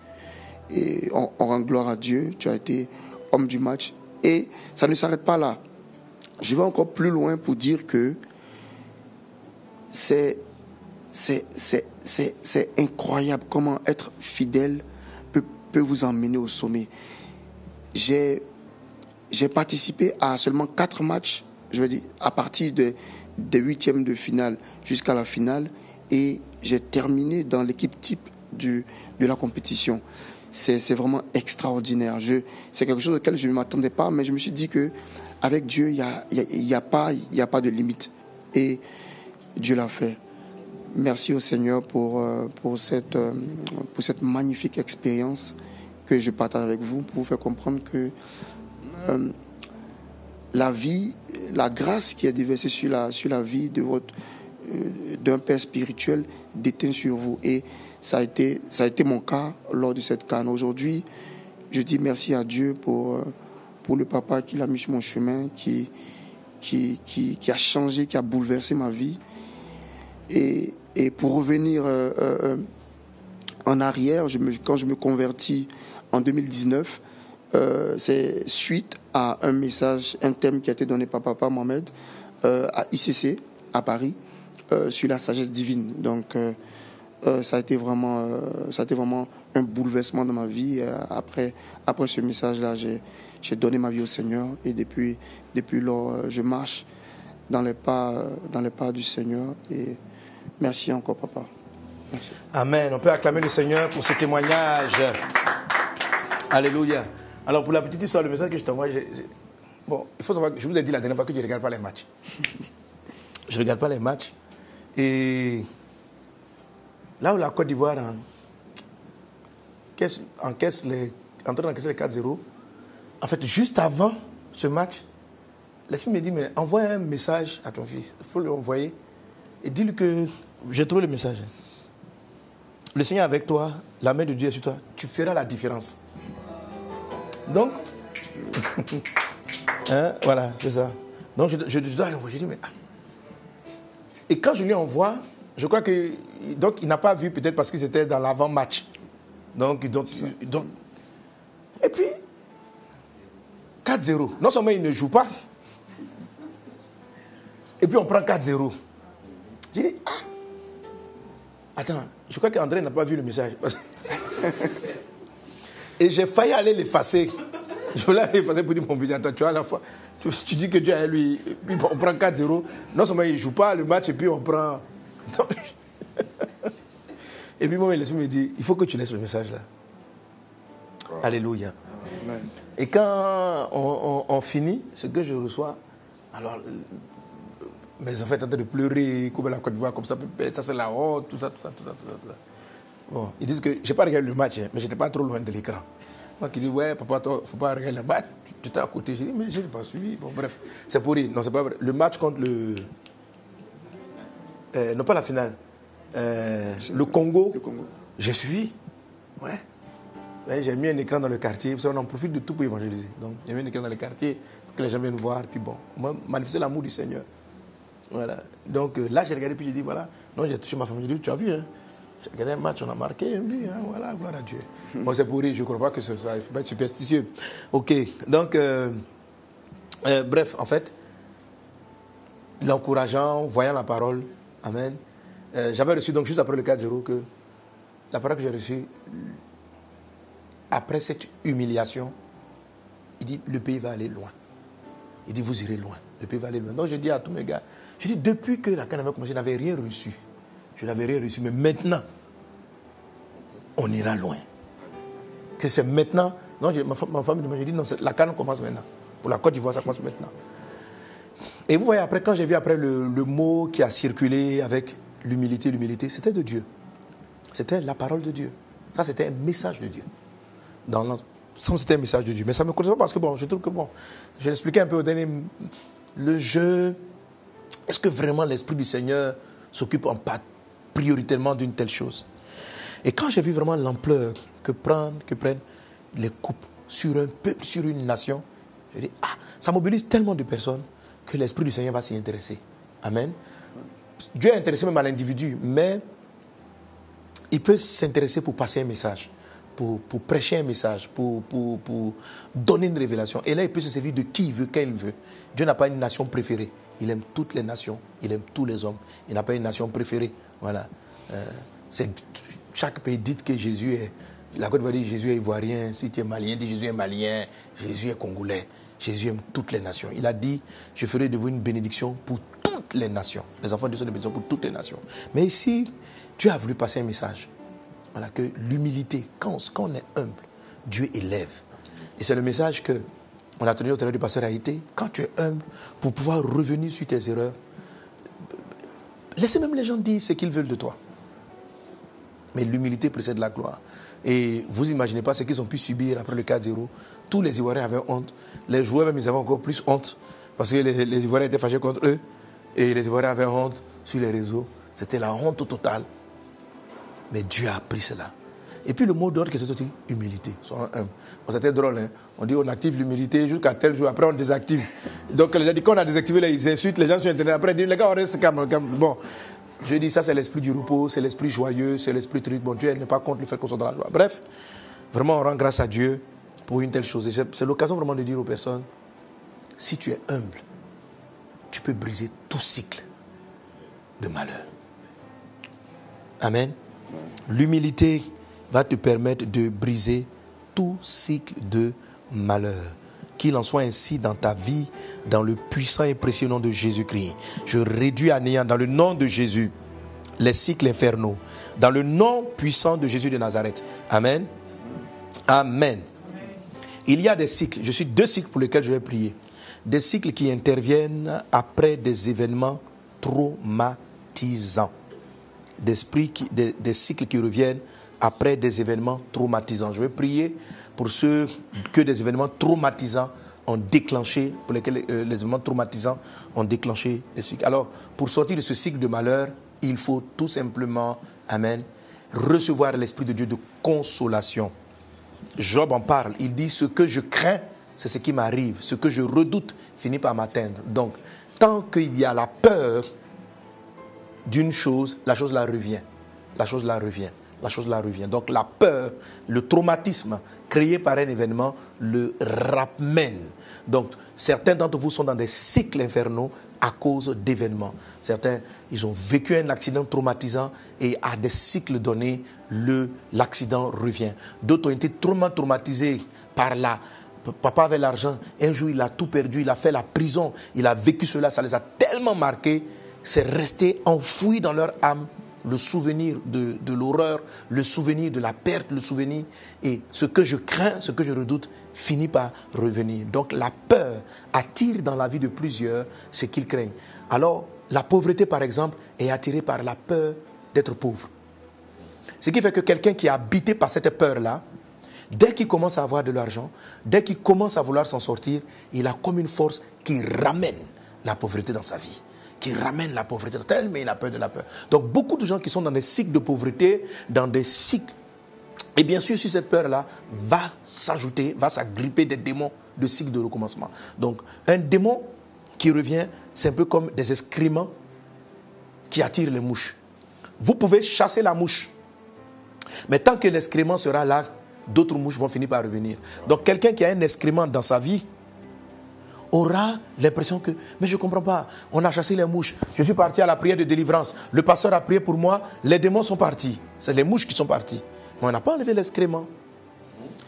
Et on, rend gloire à Dieu. Tu as été homme du match. Et ça ne s'arrête pas là. Je vais encore plus loin pour dire que c'est, c'est, c'est, c'est, incroyable comment être fidèle peut, peut vous emmener au sommet. J'ai, j'ai participé à seulement quatre matchs, je veux dire, à partir de, des huitièmes de finale jusqu'à la finale et j'ai terminé dans l'équipe type du, de la compétition. C'est vraiment extraordinaire. C'est quelque chose auquel je ne m'attendais pas, mais je me suis dit que avec Dieu, il n'y a, y a, a pas de limite. Et Dieu l'a fait. Merci au Seigneur pour, euh, pour, cette, euh, pour cette magnifique expérience que je partage avec vous, pour vous faire comprendre que euh, la vie, la grâce qui est déversée sur la, sur la vie de votre, d'un père spirituel déteint sur vous. Et ça a, été, ça a été mon cas lors de cette canne. Aujourd'hui, je dis merci à Dieu pour, pour le papa qui l'a mis sur mon chemin, qui, qui, qui, a changé, qui a bouleversé ma vie. Et, et pour revenir euh, en arrière, quand je me convertis en 2019, c'est suite à un message, un thème qui a été donné par papa Mohamed à ICC à Paris. Euh, sur la sagesse divine. Donc, euh, euh, ça, a été vraiment, ça a été vraiment un bouleversement dans ma vie. après, après ce message-là, j'ai donné ma vie au Seigneur et depuis, depuis lors, je marche dans les, pas, dans les pas du Seigneur. Et merci encore, papa. Merci. Amen. On peut acclamer le Seigneur pour ce témoignage. Alléluia. Alors, pour la petite histoire, le message que je t'envoie, bon, il faut savoir que je vous ai dit la dernière fois que je ne regarde pas les matchs. je ne regarde pas les matchs. Et là où la Côte d'Ivoire encaisse, les, en train d'encaisser les 4-0, en fait, juste avant ce match, l'esprit me dit, mais envoie un message à ton fils. Il faut lui envoyer. Et dis-lui que j'ai trouvé le message. Le Seigneur est avec toi, la main de Dieu est sur toi. Tu feras la différence. Donc, hein, voilà, c'est ça. Donc, je, je dois l'envoyer. Je dis, mais ah, et quand je lui envoie, je crois que. Donc, il n'a pas vu, peut-être parce que c'était dans l'avant-match. Donc, donc, donc. Et puis, 4-0. Non seulement il ne joue pas, et puis on prend 4-0. Attends, je crois qu'André n'a pas vu le message. et j'ai failli aller l'effacer. Je voulais aller l'effacer pour dire, mon petit, attends, tu vois, à la fois, tu, dis que Dieu est lui. Puis on prend 4-0. Non seulement il ne joue pas le match et puis on prend. et puis moi, l'esprit me dit il faut que tu laisses le message là. Alléluia. Et quand on, finit, ce que je reçois, alors mes enfants sont en train de pleurer, couper la Côte d'Ivoire comme ça, ça c'est la honte, tout ça, tout ça, tout ça, tout ça. Bon, ils disent que je n'ai pas regardé le match, hein, mais je n'étais pas trop loin de l'écran. Moi qui dis, ouais, papa, il ne faut pas regarder le match. Tu étais à côté. J'ai dit, mais je n'ai pas suivi. Bon, bref, c'est pour rire. Non, c'est pas vrai. Le match contre le. Euh, non, pas la finale. Euh, le Congo. Le Congo. J'ai suivi. Ouais. j'ai mis un écran dans le quartier. On en profite de tout pour évangéliser. Donc, j'ai mis un écran dans le quartier pour que les gens viennent voir. Puis bon, moi, manifester l'amour du Seigneur. Voilà. Donc euh, là, j'ai regardé, puis j'ai dit, voilà. Non, j'ai touché ma famille. J'ai dit, tu as vu, hein j'ai regardé un match, on a marqué un but, hein, voilà, gloire à Dieu. Moi, c'est pour rire, je ne crois pas que ça, il ne faut pas être superstitieux. Ok, donc, euh, euh, bref, en fait, l'encourageant, voyant la parole, Amen. Euh, j'avais reçu, donc juste après le 4-0, que la parole que j'ai reçue, après cette humiliation, il dit, le pays va aller loin. Il dit, vous irez loin, le pays va aller loin. Donc, je dis à tous mes gars, je dis, depuis que la canne avait commencé, je n'avais rien reçu. Je n'avais rien reçu. Mais maintenant, on ira loin. Que c'est maintenant. Non, ma, femme m'a dit non, la canne commence maintenant. Pour la Côte d'Ivoire, ça commence maintenant. Et vous voyez, après, quand j'ai vu après le, mot qui a circulé avec l'humilité, l'humilité, c'était de Dieu. C'était la parole de Dieu. Ça, c'était un message de Dieu. Dans c'était un message de Dieu. Mais ça me concerne parce que, bon, je trouve que, bon, je l'expliquais un peu au dernier. Le jeu, est-ce que vraiment l'Esprit du Seigneur s'occupe en prioritairement d'une telle chose? Et quand j'ai vu vraiment l'ampleur que prennent, que prennent les coupes sur un peuple, sur une nation, je dis, ah, ça mobilise tellement de personnes que l'Esprit du Seigneur va s'y intéresser. Amen. Dieu est intéressé même à l'individu, mais il peut s'intéresser pour passer un message, pour, prêcher un message, pour, pour, pour, donner une révélation. Et là, il peut se servir de qui il veut, quand il veut. Dieu n'a pas une nation préférée. Il aime toutes les nations, il aime tous les hommes. Il n'a pas une nation préférée. Voilà. Euh, chaque pays dit que Jésus est. La Côte d'Ivoire dit Jésus est ivoirien. Si tu es malien, dit Jésus est malien. Jésus est congolais. Jésus aime toutes les nations. Il a dit Je ferai de vous une bénédiction pour toutes les nations. Les enfants de Dieu sont des bénédictions pour toutes les nations. Mais ici, Dieu a voulu passer un message. Voilà, que l'humilité, quand, quand, on est humble, Dieu élève. Et c'est le message que on a tenu au travers du pasteur Haïté. Quand tu es humble, pour pouvoir revenir sur tes erreurs, laissez même les gens dire ce qu'ils veulent de toi. Mais l'humilité précède la gloire. Et vous imaginez pas ce qu'ils ont pu subir après le 4-0. Tous les Ivoiriens avaient honte. Les joueurs même, ils avaient encore plus honte. Parce que les Ivoiriens étaient fâchés contre eux. Et les Ivoiriens avaient honte sur les réseaux. C'était la honte totale. Mais Dieu a appris cela. Et puis le mot d'ordre qui est sorti, humilité. C'était drôle, hein? On dit on active l'humilité jusqu'à tel jour, après on désactive. Donc les gens disent qu'on a désactivé, là, ils insultent les gens sur Internet. Après ils disent les gars, on reste calme. Bon, je dis ça, c'est l'esprit du repos, c'est l'esprit joyeux, c'est l'esprit truc. Bon, Dieu n'est pas contre le fait qu'on soit dans la joie. Bref, vraiment, on rend grâce à Dieu pour une telle chose. C'est l'occasion vraiment de dire aux personnes si tu es humble, tu peux briser tout cycle de malheur. Amen. L'humilité va te permettre de briser tout cycle de malheur. Qu'il en soit ainsi dans ta vie, dans le puissant et précieux nom de Jésus-Christ. Je réduis à néant dans le nom de Jésus les cycles infernaux. Dans le nom puissant de Jésus de Nazareth. Amen. Amen. Il y a des cycles. Je suis deux cycles pour lesquels je vais prier. Des cycles qui interviennent après des événements traumatisants. Des, des, cycles qui reviennent après des événements traumatisants. Je vais prier pour ceux que des événements traumatisants ont déclenché, pour lesquels euh, les événements traumatisants ont déclenché. Alors, pour sortir de ce cycle de malheur, il faut tout simplement, Amen, recevoir l'Esprit de Dieu de consolation. Job en parle, il dit, ce que je crains, c'est ce qui m'arrive, ce que je redoute finit par m'atteindre. Donc, tant qu'il y a la peur d'une chose, la chose la revient. La chose la revient la chose là revient. Donc la peur, le traumatisme créé par un événement le ramène. Donc certains d'entre vous sont dans des cycles infernaux à cause d'événements. Certains, ils ont vécu un accident traumatisant et à des cycles donnés, l'accident revient. D'autres ont été traumatisés par la papa avait l'argent, un jour il a tout perdu, il a fait la prison, il a vécu cela, ça les a tellement marqués, c'est resté enfoui dans leur âme le souvenir de, l'horreur, le souvenir de la perte, le souvenir. Et ce que je crains, ce que je redoute, finit par revenir. Donc la peur attire dans la vie de plusieurs ce qu'ils craignent. Alors, la pauvreté, par exemple, est attirée par la peur d'être pauvre. Ce qui fait que quelqu'un qui est habité par cette peur-là, dès qu'il commence à avoir de l'argent, dès qu'il commence à vouloir s'en sortir, il a comme une force qui ramène la pauvreté dans sa vie qui ramène la pauvreté. Tellement il a peur de la peur. Donc beaucoup de gens qui sont dans des cycles de pauvreté, dans des cycles, et bien sûr, sur cette peur-là, va s'ajouter, va s'agripper des démons de cycle de recommencement. Donc un démon qui revient, c'est un peu comme des excréments qui attirent les mouches. Vous pouvez chasser la mouche, mais tant que l'excrément sera là, d'autres mouches vont finir par revenir. Donc quelqu'un qui a un excrément dans sa vie, aura l'impression que, mais je ne comprends pas, on a chassé les mouches, je suis parti à la prière de délivrance, le pasteur a prié pour moi, les démons sont partis, c'est les mouches qui sont partis. Mais on n'a pas enlevé l'excrément.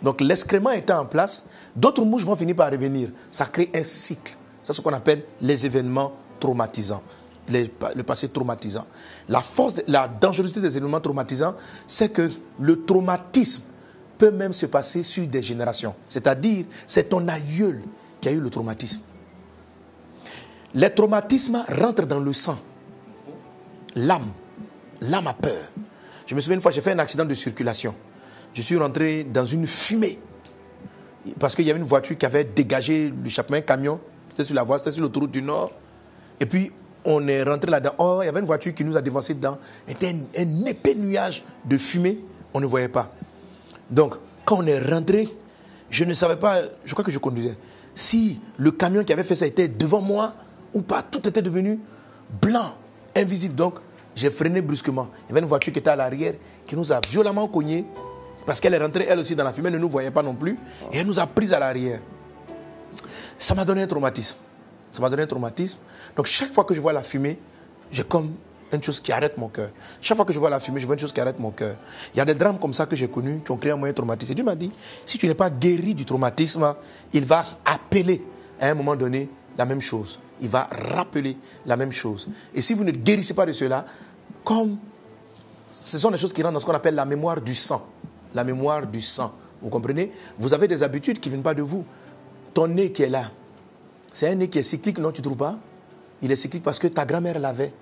Donc l'excrément étant en place, d'autres mouches vont finir par revenir. Ça crée un cycle. C'est ce qu'on appelle les événements traumatisants. le passé traumatisant. La force, la dangerosité des événements traumatisants, c'est que le traumatisme peut même se passer sur des générations. C'est-à-dire, c'est ton aïeul qui a eu le traumatisme. Les traumatismes rentrent dans le sang. L'âme, l'âme a peur. Je me souviens une fois, j'ai fait un accident de circulation. je suis rentré dans une fumée. Parce qu'il y avait une voiture qui avait dégagé l'échappement, un camion, c'était sur la voie, c'était sur l'autoroute du Nord. Et puis, on est rentré là-dedans. Oh, il y avait une voiture qui nous a dévancé dedans. C'était un épais nuage de fumée, on ne voyait pas. Donc, quand on est rentré, je ne savais pas, je crois que je conduisais, si le camion qui avait fait ça était devant moi ou pas. Tout était devenu blanc, invisible. Donc, j'ai freiné brusquement. Il y avait une voiture qui était à l'arrière qui nous a violemment cogné parce qu'elle est rentrée elle aussi dans la fumée, elle ne nous voyait pas non plus. Et elle nous a pris à l'arrière. Ça m'a donné un traumatisme. Ça m'a donné un traumatisme. Donc chaque fois que je vois la fumée, j'ai comme une chose qui arrête mon cœur. Chaque fois que je vois la fumée, je vois une chose qui arrête mon cœur. Il y a des drames comme ça que j'ai connus qui ont créé un moyen traumatisme. Et Dieu m'a dit, si tu n'es pas guéri du traumatisme, il va appeler à un moment donné la même chose. Il va rappeler la même chose. Et si vous ne guérissez pas de cela, comme ce sont des choses qui rentrent dans ce qu'on appelle la mémoire du sang. La mémoire du sang. Vous comprenez? Vous avez des habitudes qui ne viennent pas de vous. Ton nez qui est là, c'est un nez qui est cyclique, non, tu ne trouves pas? Il est cyclique parce que ta grand-mère l'avait.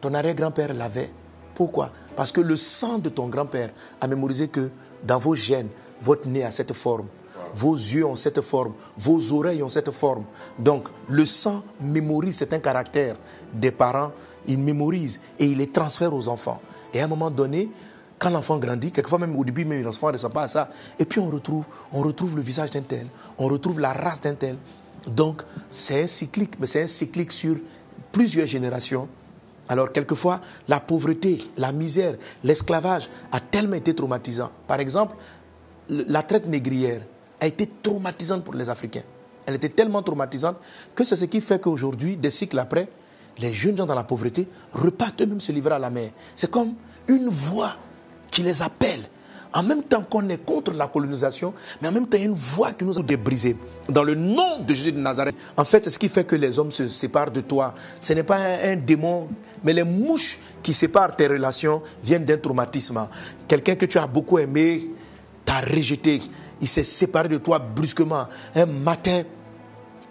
Ton arrière-grand-père l'avait. Pourquoi? Parce que le sang de ton grand-père a mémorisé que dans vos gènes, votre nez a cette forme. Vos yeux ont cette forme, vos oreilles ont cette forme. Donc, le sang mémorise certains caractères des parents, il mémorise et il les transfère aux enfants. Et à un moment donné, quand l'enfant grandit, quelquefois même au début, même l'enfant ne ressent pas à ça. Et puis on retrouve, on retrouve le visage d'un tel, on retrouve la race d'un tel. Donc, c'est un cyclique, mais c'est un cyclique sur plusieurs générations. Alors, quelquefois, la pauvreté, la misère, l'esclavage a tellement été traumatisant. Par exemple, la traite négrière a été traumatisante pour les Africains. Elle était tellement traumatisante que c'est ce qui fait qu'aujourd'hui, des cycles après, les jeunes gens dans la pauvreté repartent eux-mêmes se livrer à la mer. C'est comme une voix qui les appelle en même temps qu'on est contre la colonisation, mais en même temps, il y a une voix qui nous a débrisé. Dans le nom de Jésus de Nazareth, en fait, c'est ce qui fait que les hommes se séparent de toi. Ce n'est pas un, un démon, mais les mouches qui séparent tes relations viennent d'un traumatisme. Quelqu'un que tu as beaucoup aimé t'a rejeté. Il s'est séparé de toi brusquement. Un matin,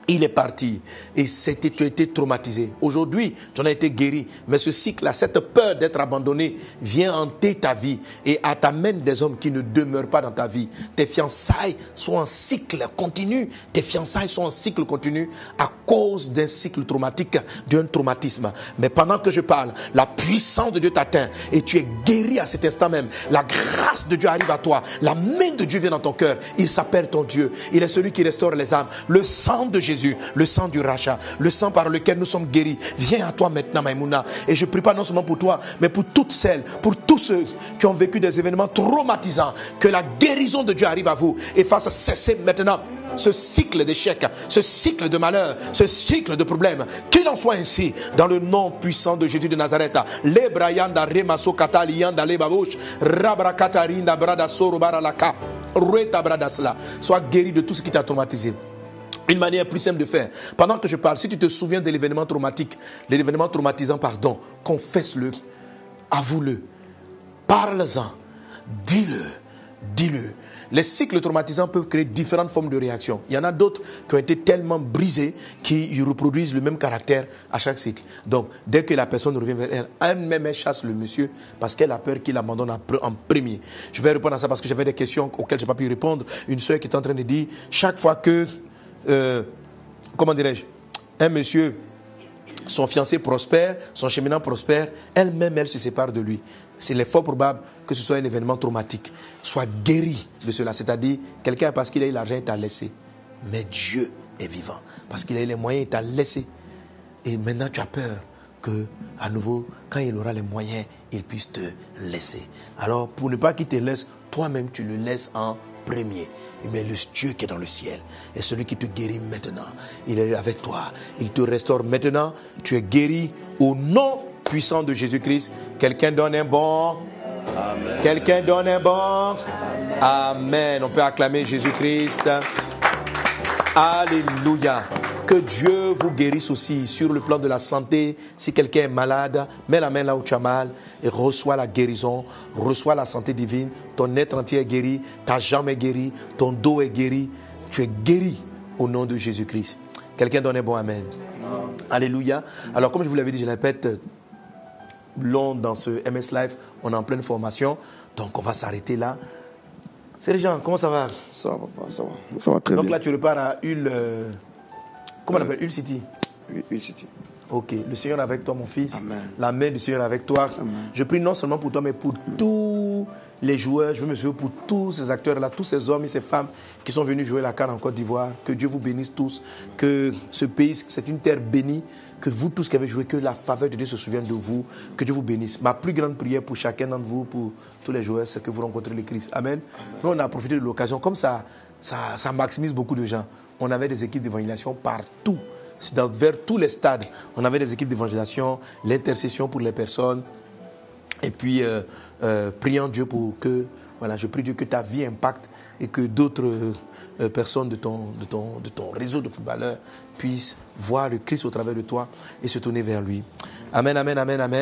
il est parti et tu as été traumatisé. Aujourd'hui, tu en as été guéri. Mais ce cycle-là, cette peur d'être abandonné vient hanter ta vie et t'amène des hommes qui ne demeurent pas dans ta vie. Tes fiançailles sont en cycle continu. Tes fiançailles sont en cycle continu à cause d'un cycle traumatique, d'un traumatisme. Mais pendant que je parle, la puissance de Dieu t'atteint et tu es guéri à cet instant même. La grâce de Dieu arrive à toi. La main de Dieu vient dans ton cœur. Il s'appelle ton Dieu. Il est celui qui restaure les âmes. Le sang de Jésus le sang du rachat, le sang par lequel nous sommes guéris. Viens à toi maintenant, Maïmouna. Et je prie pas non seulement pour toi, mais pour toutes celles, pour tous ceux qui ont vécu des événements traumatisants. Que la guérison de Dieu arrive à vous et fasse cesser maintenant ce cycle d'échecs, ce cycle de malheur, ce cycle de problèmes. Qu'il en soit ainsi, dans le nom puissant de Jésus de Nazareth. Sois guéri de tout ce qui t'a traumatisé. Une manière plus simple de faire. Pendant que je parle, si tu te souviens de l'événement traumatique, l'événement traumatisant, pardon, confesse-le, avoue-le, parle-en, dis-le, dis-le. Les cycles traumatisants peuvent créer différentes formes de réactions. Il y en a d'autres qui ont été tellement brisés qu'ils reproduisent le même caractère à chaque cycle. Donc, dès que la personne revient vers elle, elle-même elle chasse le monsieur parce qu'elle a peur qu'il abandonne en premier. Je vais répondre à ça parce que j'avais des questions auxquelles je n'ai pas pu répondre. Une soeur qui est en train de dire, chaque fois que euh, comment dirais-je, un monsieur, son fiancé prospère, son cheminant prospère, elle-même, elle se sépare de lui. C'est fort probable que ce soit un événement traumatique. Soit guéri de cela. C'est-à-dire, quelqu'un, parce qu'il a eu l'argent, il t'a laissé. Mais Dieu est vivant. Parce qu'il a eu les moyens, il t'a laissé. Et maintenant, tu as peur que, à nouveau, quand il aura les moyens, il puisse te laisser. Alors, pour ne pas qu'il te laisse, toi-même, tu le laisses en premier. Mais le Dieu qui est dans le ciel est celui qui te guérit maintenant. Il est avec toi. Il te restaure maintenant. Tu es guéri au nom puissant de Jésus-Christ. Quelqu'un donne un bon. Quelqu'un donne un bon. Amen. On peut acclamer Jésus-Christ. Alléluia. Que Dieu vous guérisse aussi sur le plan de la santé. Si quelqu'un est malade, mets la main là où tu as mal et reçois la guérison, reçois la santé divine. Ton être entier est guéri, ta jambe est guérie, ton dos est guéri. Tu es guéri au nom de Jésus-Christ. Quelqu'un donne un bon Amen. Alléluia. Alors, comme je vous l'avais dit, je répète, long dans ce MS Live, on est en pleine formation. Donc, on va s'arrêter là. C'est gens, comment ça va? Ça va, papa, ça va. Ça va très Donc bien. là, tu repars à Hull. euh, comment on appelle Hull City? Oui, City. Ok, le Seigneur est avec toi, mon fils. Amen. La main du Seigneur est avec toi. Je prie non seulement pour toi, mais pour tous les joueurs. Je veux me souvenir pour tous ces acteurs-là, tous ces hommes et ces femmes qui sont venus jouer la canne en Côte d'Ivoire. Que Dieu vous bénisse tous. Que ce pays, c'est une terre bénie. Que vous tous qui avez joué, que la faveur de Dieu se souvienne de vous. Que Dieu vous bénisse. Ma plus grande prière pour chacun d'entre vous, pour tous les joueurs, c'est que vous rencontrez le Christ. Amen. Nous, on a profité de l'occasion. Comme ça, ça, ça maximise beaucoup de gens. On avait des équipes d'évangélisation partout vers tous les stades. On avait des équipes d'évangélisation, l'intercession pour les personnes. Et puis, euh, euh, priant Dieu pour que, voilà, je prie Dieu que ta vie impacte et que d'autres euh, personnes de ton, de, ton, de ton réseau de footballeurs puissent voir le Christ au travers de toi et se tourner vers lui. Amen, amen, amen, amen.